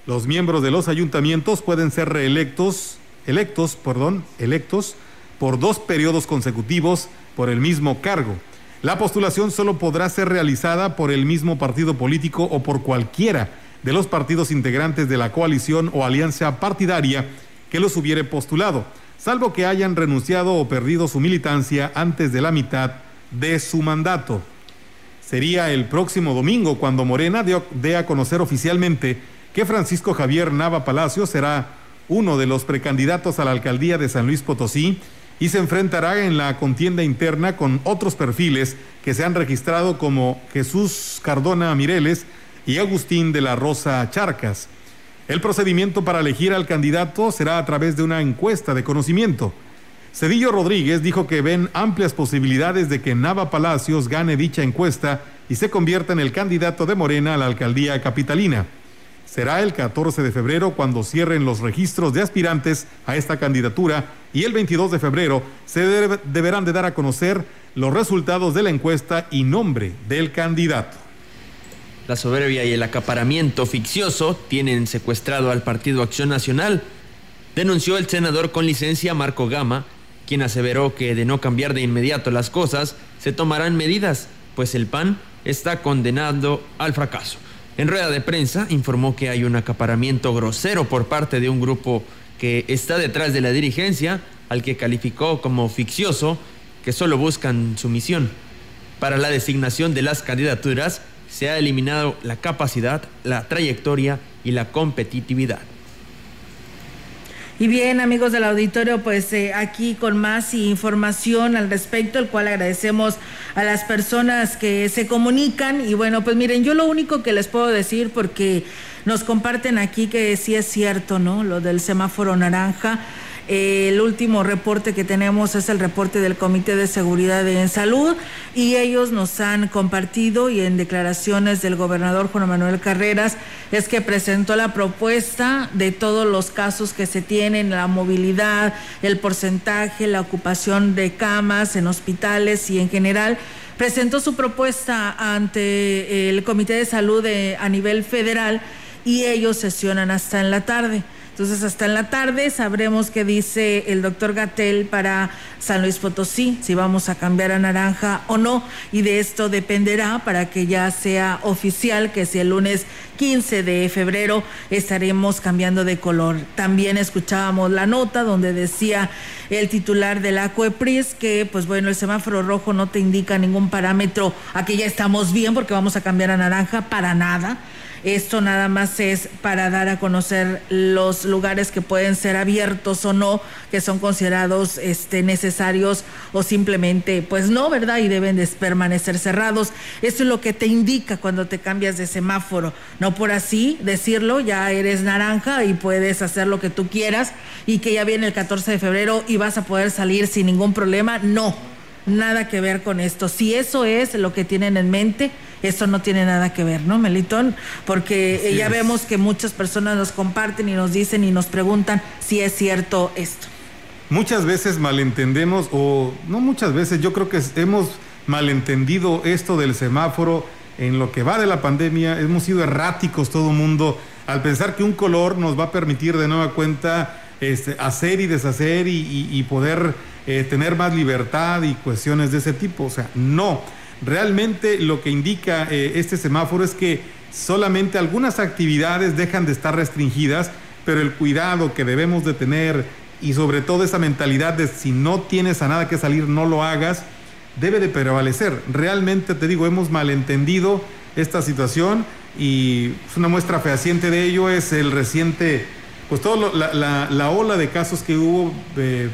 los miembros de los ayuntamientos pueden ser reelectos, electos, perdón, electos por dos periodos consecutivos por el mismo cargo. La postulación solo podrá ser realizada por el mismo partido político o por cualquiera de los partidos integrantes de la coalición o alianza partidaria que los hubiere postulado, salvo que hayan renunciado o perdido su militancia antes de la mitad de su mandato. Sería el próximo domingo cuando Morena dé a conocer oficialmente que Francisco Javier Nava Palacio será uno de los precandidatos a la alcaldía de San Luis Potosí y se enfrentará en la contienda interna con otros perfiles que se han registrado como Jesús Cardona Mireles, y Agustín de la Rosa Charcas. El procedimiento para elegir al candidato será a través de una encuesta de conocimiento. Cedillo Rodríguez dijo que ven amplias posibilidades de que Nava Palacios gane dicha encuesta y se convierta en el candidato de Morena a la alcaldía capitalina. Será el 14 de febrero cuando cierren los registros de aspirantes a esta candidatura y el 22 de febrero se deberán de dar a conocer los resultados de la encuesta y nombre del candidato.
La soberbia y el acaparamiento ficcioso tienen secuestrado al Partido Acción Nacional, denunció el senador con licencia Marco Gama, quien aseveró que de no cambiar de inmediato las cosas, se tomarán medidas, pues el PAN está condenado al fracaso. En rueda de prensa informó que hay un acaparamiento grosero por parte de un grupo que está detrás de la dirigencia, al que calificó como ficcioso, que solo buscan su misión. Para la designación de las candidaturas, se ha eliminado la capacidad, la trayectoria y la competitividad.
Y bien, amigos del auditorio, pues eh, aquí con más información al respecto, el cual agradecemos a las personas que se comunican. Y bueno, pues miren, yo lo único que les puedo decir, porque nos comparten aquí que sí es cierto, ¿no? Lo del semáforo naranja. Eh, el último reporte que tenemos es el reporte del Comité de Seguridad en Salud y ellos nos han compartido y en declaraciones del gobernador Juan Manuel Carreras es que presentó la propuesta de todos los casos que se tienen, la movilidad, el porcentaje, la ocupación de camas en hospitales y en general presentó su propuesta ante el Comité de Salud a nivel federal y ellos sesionan hasta en la tarde. Entonces, hasta en la tarde sabremos qué dice el doctor Gatel para San Luis Potosí, si vamos a cambiar a naranja o no. Y de esto dependerá para que ya sea oficial que si el lunes 15 de febrero estaremos cambiando de color. También escuchábamos la nota donde decía el titular de la COEPRIS que, pues bueno, el semáforo rojo no te indica ningún parámetro a que ya estamos bien porque vamos a cambiar a naranja para nada esto nada más es para dar a conocer los lugares que pueden ser abiertos o no, que son considerados este, necesarios o simplemente, pues no, ¿verdad? Y deben de permanecer cerrados. Eso es lo que te indica cuando te cambias de semáforo. No por así decirlo, ya eres naranja y puedes hacer lo que tú quieras y que ya viene el 14 de febrero y vas a poder salir sin ningún problema. No, nada que ver con esto. Si eso es lo que tienen en mente, eso no tiene nada que ver, ¿no, Melitón? Porque ya vemos que muchas personas nos comparten y nos dicen y nos preguntan si es cierto esto.
Muchas veces malentendemos, o no muchas veces, yo creo que hemos malentendido esto del semáforo en lo que va de la pandemia, hemos sido erráticos todo el mundo al pensar que un color nos va a permitir de nueva cuenta este, hacer y deshacer y, poder eh, tener más libertad y cuestiones de ese tipo. O sea, no. Realmente lo que indica eh, este semáforo es que solamente algunas actividades dejan de estar restringidas, pero el cuidado que debemos de tener y sobre todo esa mentalidad de si no tienes a nada que salir, no lo hagas, debe de prevalecer. Realmente te digo, hemos malentendido esta situación y una muestra fehaciente de ello es el reciente, pues toda la, ola de casos que hubo, eh,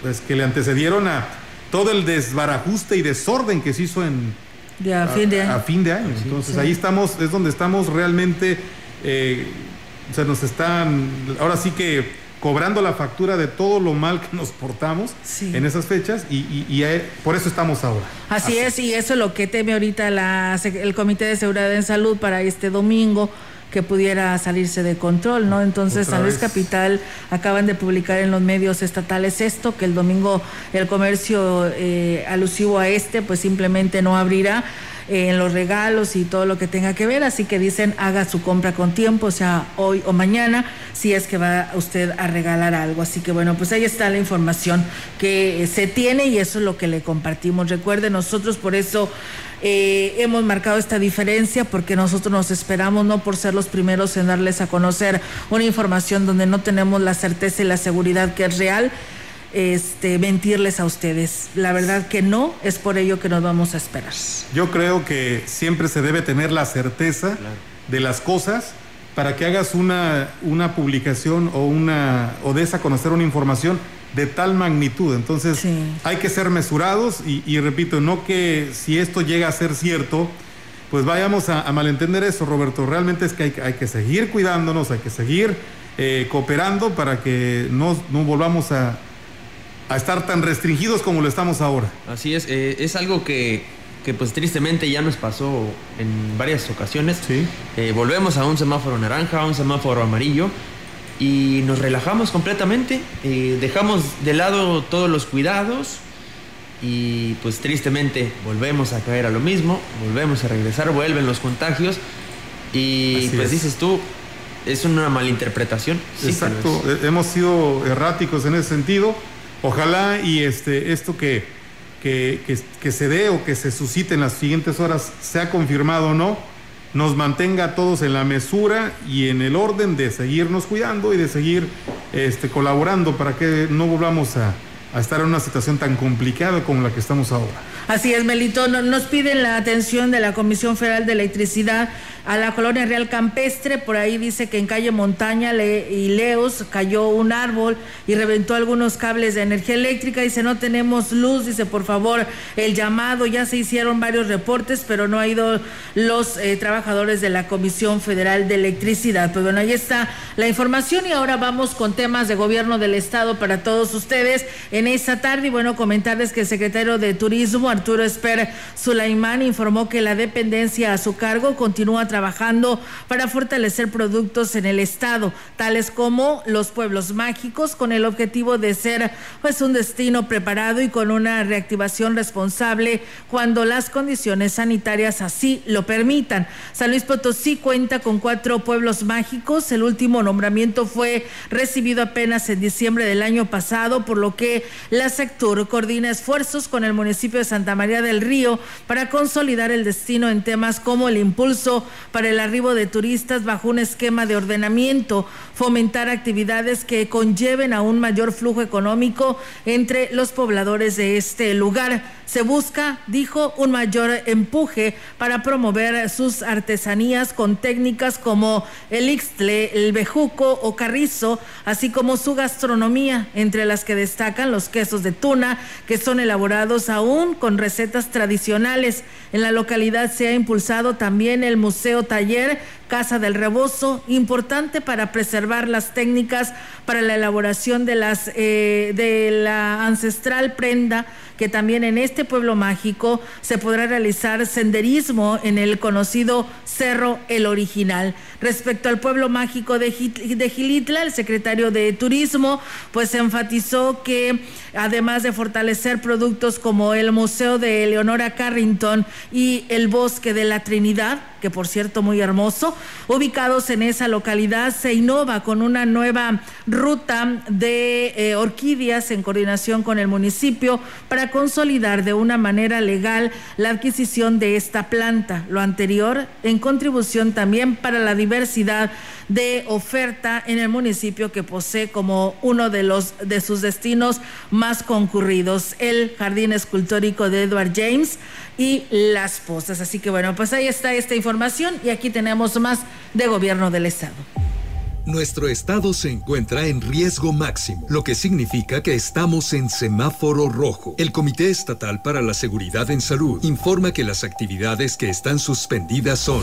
pues que le antecedieron a todo el desbarajuste y desorden que se hizo en
a, fin de año.
fin de año. Entonces ahí estamos, es donde estamos realmente, eh, o sea, nos están, ahora sí que cobrando la factura de todo lo mal que nos portamos en esas fechas y, eh, por eso estamos ahora.
Así, es, y eso es lo que teme ahorita la, el Comité de Seguridad en Salud para este domingo que pudiera salirse de control, ¿no? Entonces, San Luis Capital acaban de publicar en los medios estatales esto, que el domingo el comercio eh, alusivo a este, pues simplemente no abrirá en los regalos y todo lo que tenga que ver, así que dicen haga su compra con tiempo, o sea, hoy o mañana, si es que va usted a regalar algo. Así que bueno, pues ahí está la información que se tiene y eso es lo que le compartimos. Recuerde, nosotros por eso eh, hemos marcado esta diferencia porque nosotros nos esperamos no por ser los primeros en darles a conocer una información donde no tenemos la certeza y la seguridad que es real, este, mentirles a ustedes. La verdad que no, es por ello que nos vamos a esperar.
Yo creo que siempre se debe tener la certeza de las cosas para que hagas una, una publicación o, una, o des a conocer una información de tal magnitud. Entonces hay que ser mesurados y, repito, no que si esto llega a ser cierto, pues vayamos a, malentender eso, Roberto. Realmente es que hay, que seguir cuidándonos, hay que seguir eh, cooperando para que no, no volvamos a, a, estar tan restringidos como lo estamos ahora.
Así es, eh, es algo que, que, pues tristemente ya nos pasó en varias ocasiones.
Sí.
Eh, volvemos a un semáforo naranja, a un semáforo amarillo y nos relajamos completamente, eh, dejamos de lado todos los cuidados y pues tristemente volvemos a caer a lo mismo, volvemos a regresar, vuelven los contagios y pues dices tú, es una malinterpretación.
Exacto, hemos sido erráticos en ese sentido. Ojalá y este, esto que, que, que se dé o que se suscite en las siguientes horas sea confirmado o no nos mantenga a todos en la mesura y en el orden de seguirnos cuidando y de seguir este, colaborando para que no volvamos a, a estar en una situación tan complicada como la que estamos ahora.
Así es, Melito. Nos piden la atención de la Comisión Federal de Electricidad a la colonia Real Campestre. Por ahí dice que en calle Montaña y Leos cayó un árbol y reventó algunos cables de energía eléctrica. Dice, no tenemos luz. Dice, por favor, el llamado. Ya se hicieron varios reportes, pero no ha ido los eh, trabajadores de la Comisión Federal de Electricidad. Pues bueno, ahí está la información y ahora vamos con temas de gobierno del Estado para todos ustedes en esta tarde. Y bueno, comentarles que el secretario de Turismo, Arturo Esper Sulaimán, informó que la dependencia a su cargo continúa trabajando para fortalecer productos en el estado, tales como los pueblos mágicos, con el objetivo de ser pues un destino preparado y con una reactivación responsable cuando las condiciones sanitarias así lo permitan. San Luis Potosí cuenta con cuatro pueblos mágicos. El último nombramiento fue recibido apenas en diciembre del año pasado, por lo que la Sectur coordina esfuerzos con el municipio de Santa María del Río para consolidar el destino en temas como el impulso para el arribo de turistas bajo un esquema de ordenamiento, fomentar actividades que conlleven a un mayor flujo económico entre los pobladores de este lugar. Se busca, dijo, un mayor empuje para promover sus artesanías con técnicas como el ixtle, el bejuco o carrizo, así como su gastronomía, entre las que destacan los quesos de tuna, que son elaborados aún con recetas tradicionales. En la localidad se ha impulsado también el Museo Taller Casa del Rebozo, importante para preservar las técnicas para la elaboración de eh, de la ancestral prenda que también en este pueblo mágico se podrá realizar senderismo en el conocido Cerro El Original. Respecto al pueblo mágico de, Gilitla, el secretario de Turismo pues enfatizó que además de fortalecer productos como el Museo de Eleonora Carrington y el Bosque de la Trinidad, que por cierto muy hermoso, ubicados en esa localidad, se innova con una nueva ruta de eh, orquídeas en coordinación con el municipio para consolidar de una manera legal la adquisición de esta planta. Lo anterior en contribución también para la diversidad de oferta en el municipio que posee como uno de los de sus destinos más concurridos, el Jardín Escultórico de Edward James y Las Pozas. Así que bueno, pues ahí está esta información y aquí tenemos más de gobierno del estado.
Nuestro estado se encuentra en riesgo máximo, lo que significa que estamos en semáforo rojo. El Comité Estatal para la Seguridad en Salud informa que las actividades que están suspendidas son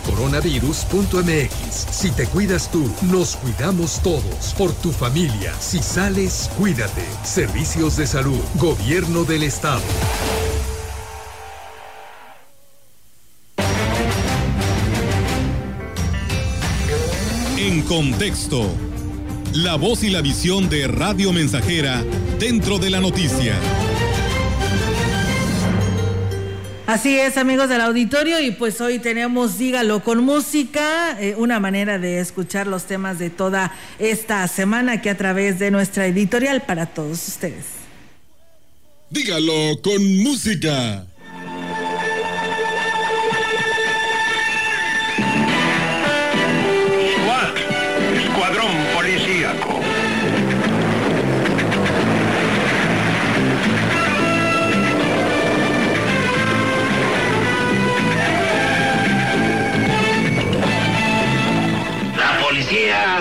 coronavirus.mx. Si te cuidas tú, nos cuidamos todos. Por tu familia. Si sales, cuídate. Servicios de salud. Gobierno del Estado.
En contexto. La voz y la visión de Radio Mensajera dentro de la noticia.
Así es, amigos del auditorio, y pues hoy tenemos Dígalo con música, eh, una manera de escuchar los temas de toda esta semana que a través de nuestra editorial para todos ustedes.
Dígalo con música.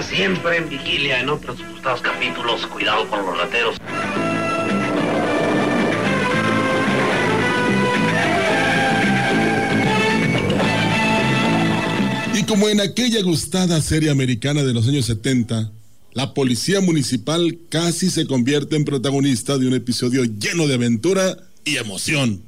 Siempre en vigilia en otros gustados capítulos. Cuidado con los rateros.
Y como en aquella gustada serie americana de los años 70, la policía municipal casi se convierte en protagonista de un episodio lleno de aventura y emoción.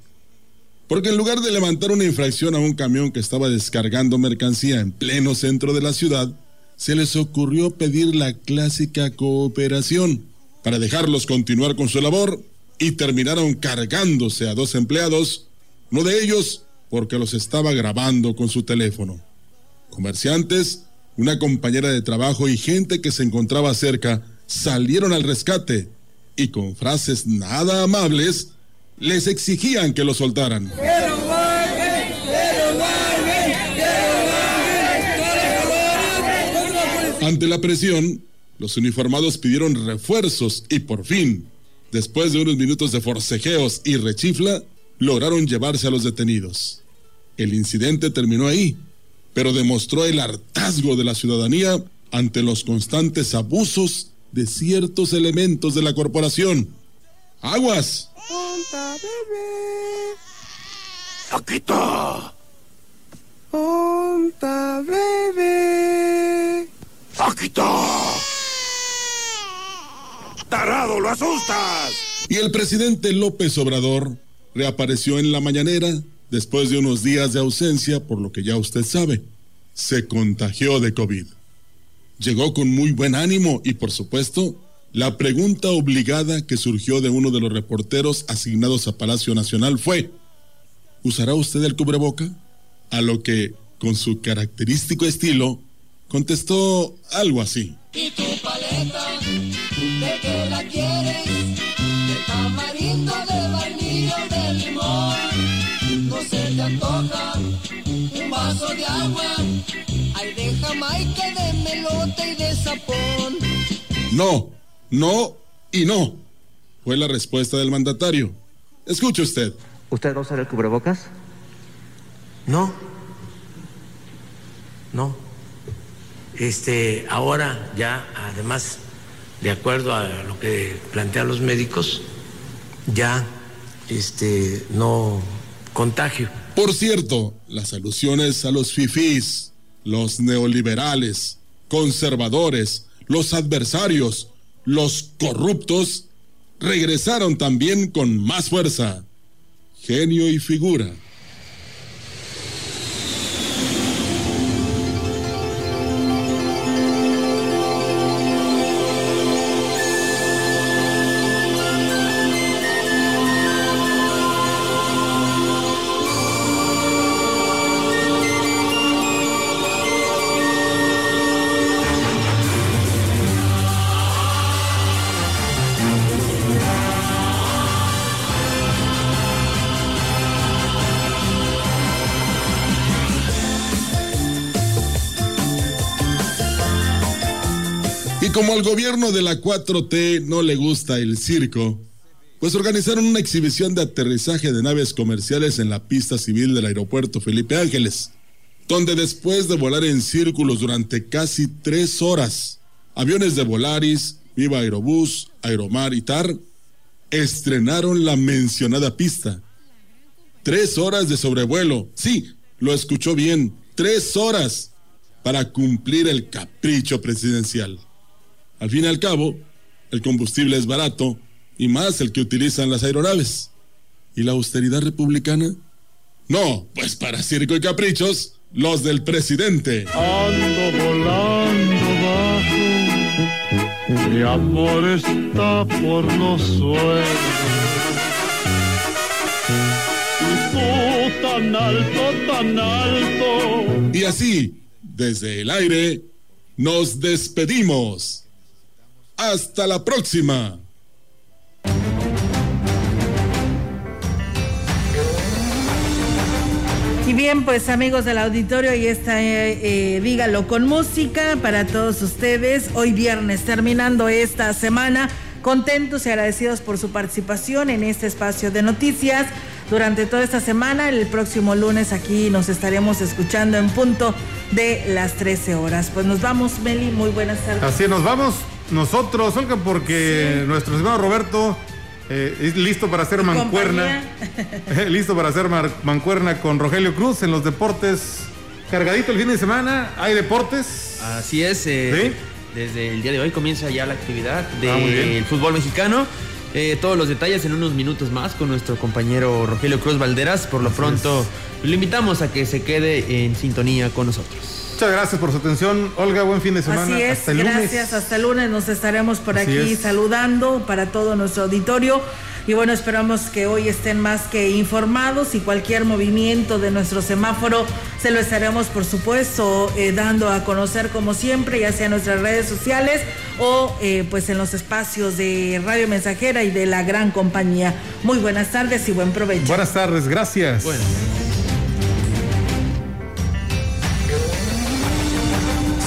Porque en lugar de levantar una infracción a un camión que estaba descargando mercancía en pleno centro de la ciudad, se les ocurrió pedir la clásica cooperación para dejarlos continuar con su labor y terminaron cargándose a dos empleados, uno de ellos porque los estaba grabando con su teléfono. Comerciantes, una compañera de trabajo y gente que se encontraba cerca salieron al rescate y con frases nada amables les exigían que lo soltaran. Ante la presión, los uniformados pidieron refuerzos y por fin, después de unos minutos de forcejeos y rechifla, lograron llevarse a los detenidos. El incidente terminó ahí, pero demostró el hartazgo de la ciudadanía ante los constantes abusos de ciertos elementos de la corporación. ¡Aguas!
Onta, bebé.
¡Paquito!
Onta, bebé.
¡Tarado, lo asustas!
Y el presidente López Obrador reapareció en la mañanera después de unos días de ausencia, por lo que ya usted sabe, se contagió de COVID. Llegó con muy buen ánimo y, por supuesto, la pregunta obligada que surgió de uno de los reporteros asignados a Palacio Nacional fue, ¿usará usted el cubreboca? A lo que, con su característico estilo, contestó algo así.
¿Y tu paleta? ¿De qué la quieres? ¿De tamarindo, de vainilla o de limón? ¿No se te antoja un vaso de agua? Ay, de jamaica, de melote y de zapón.
No, no y no. Fue la respuesta del mandatario. Escuche usted.
¿Usted va a usar el cubrebocas?
No. No. Este, ahora ya, además, de acuerdo a lo que plantean los médicos, ya este, no contagio.
Por cierto, las alusiones a los fifís, los neoliberales, conservadores, los adversarios, los corruptos, regresaron también con más fuerza. Genio y figura. Como al gobierno de la 4T no le gusta el circo, pues organizaron una exhibición de aterrizaje de naves comerciales en la pista civil del aeropuerto Felipe Ángeles, donde después de volar en círculos durante casi tres horas, aviones de Volaris, Viva Aerobús, Aeromar y TAR estrenaron la mencionada pista. Tres horas de sobrevuelo, sí, lo escuchó bien, tres horas para cumplir el capricho presidencial. Al fin y al cabo, el combustible es barato y más el que utilizan las aeronaves. ¿Y la austeridad republicana? No, pues para circo y caprichos, los del presidente.
Ando volando bajo, mi amor está por los suelos. Y tú tan alto, tan alto.
Y así, desde el aire, nos despedimos. Hasta la próxima.
Y bien, pues amigos del auditorio, y esta eh, eh, dígalo con música para todos ustedes. Hoy viernes, terminando esta semana, contentos y agradecidos por su participación en este espacio de noticias. Durante toda esta semana, el próximo lunes aquí nos estaremos escuchando en punto de las 13 horas. Pues nos vamos, Meli, muy buenas tardes.
Así nos vamos nosotros, Olga, porque nuestro estimado Roberto eh, es listo para hacer mancuerna. listo para hacer mancuerna con Rogelio Cruz en los deportes. Cargadito el fin de semana, hay deportes.
Así es. eh, Desde el día de hoy comienza ya la actividad
Ah,
del fútbol mexicano. Eh, todos los detalles en unos minutos más con nuestro compañero Rogelio Cruz Valderas. Por lo pronto, lo invitamos a que se quede en sintonía con nosotros.
Muchas gracias por su atención. Olga, buen fin de semana.
Así es,
Hasta el lunes.
gracias. Hasta el lunes nos estaremos por
Así
aquí
es.
saludando para todo nuestro auditorio. Y bueno, esperamos que hoy estén más que informados y cualquier movimiento de nuestro semáforo se lo estaremos, por supuesto, eh, dando a conocer como siempre, ya sea en nuestras redes sociales o eh, pues en los espacios de Radio Mensajera y de la gran compañía. Muy buenas tardes y buen provecho.
Buenas tardes, gracias.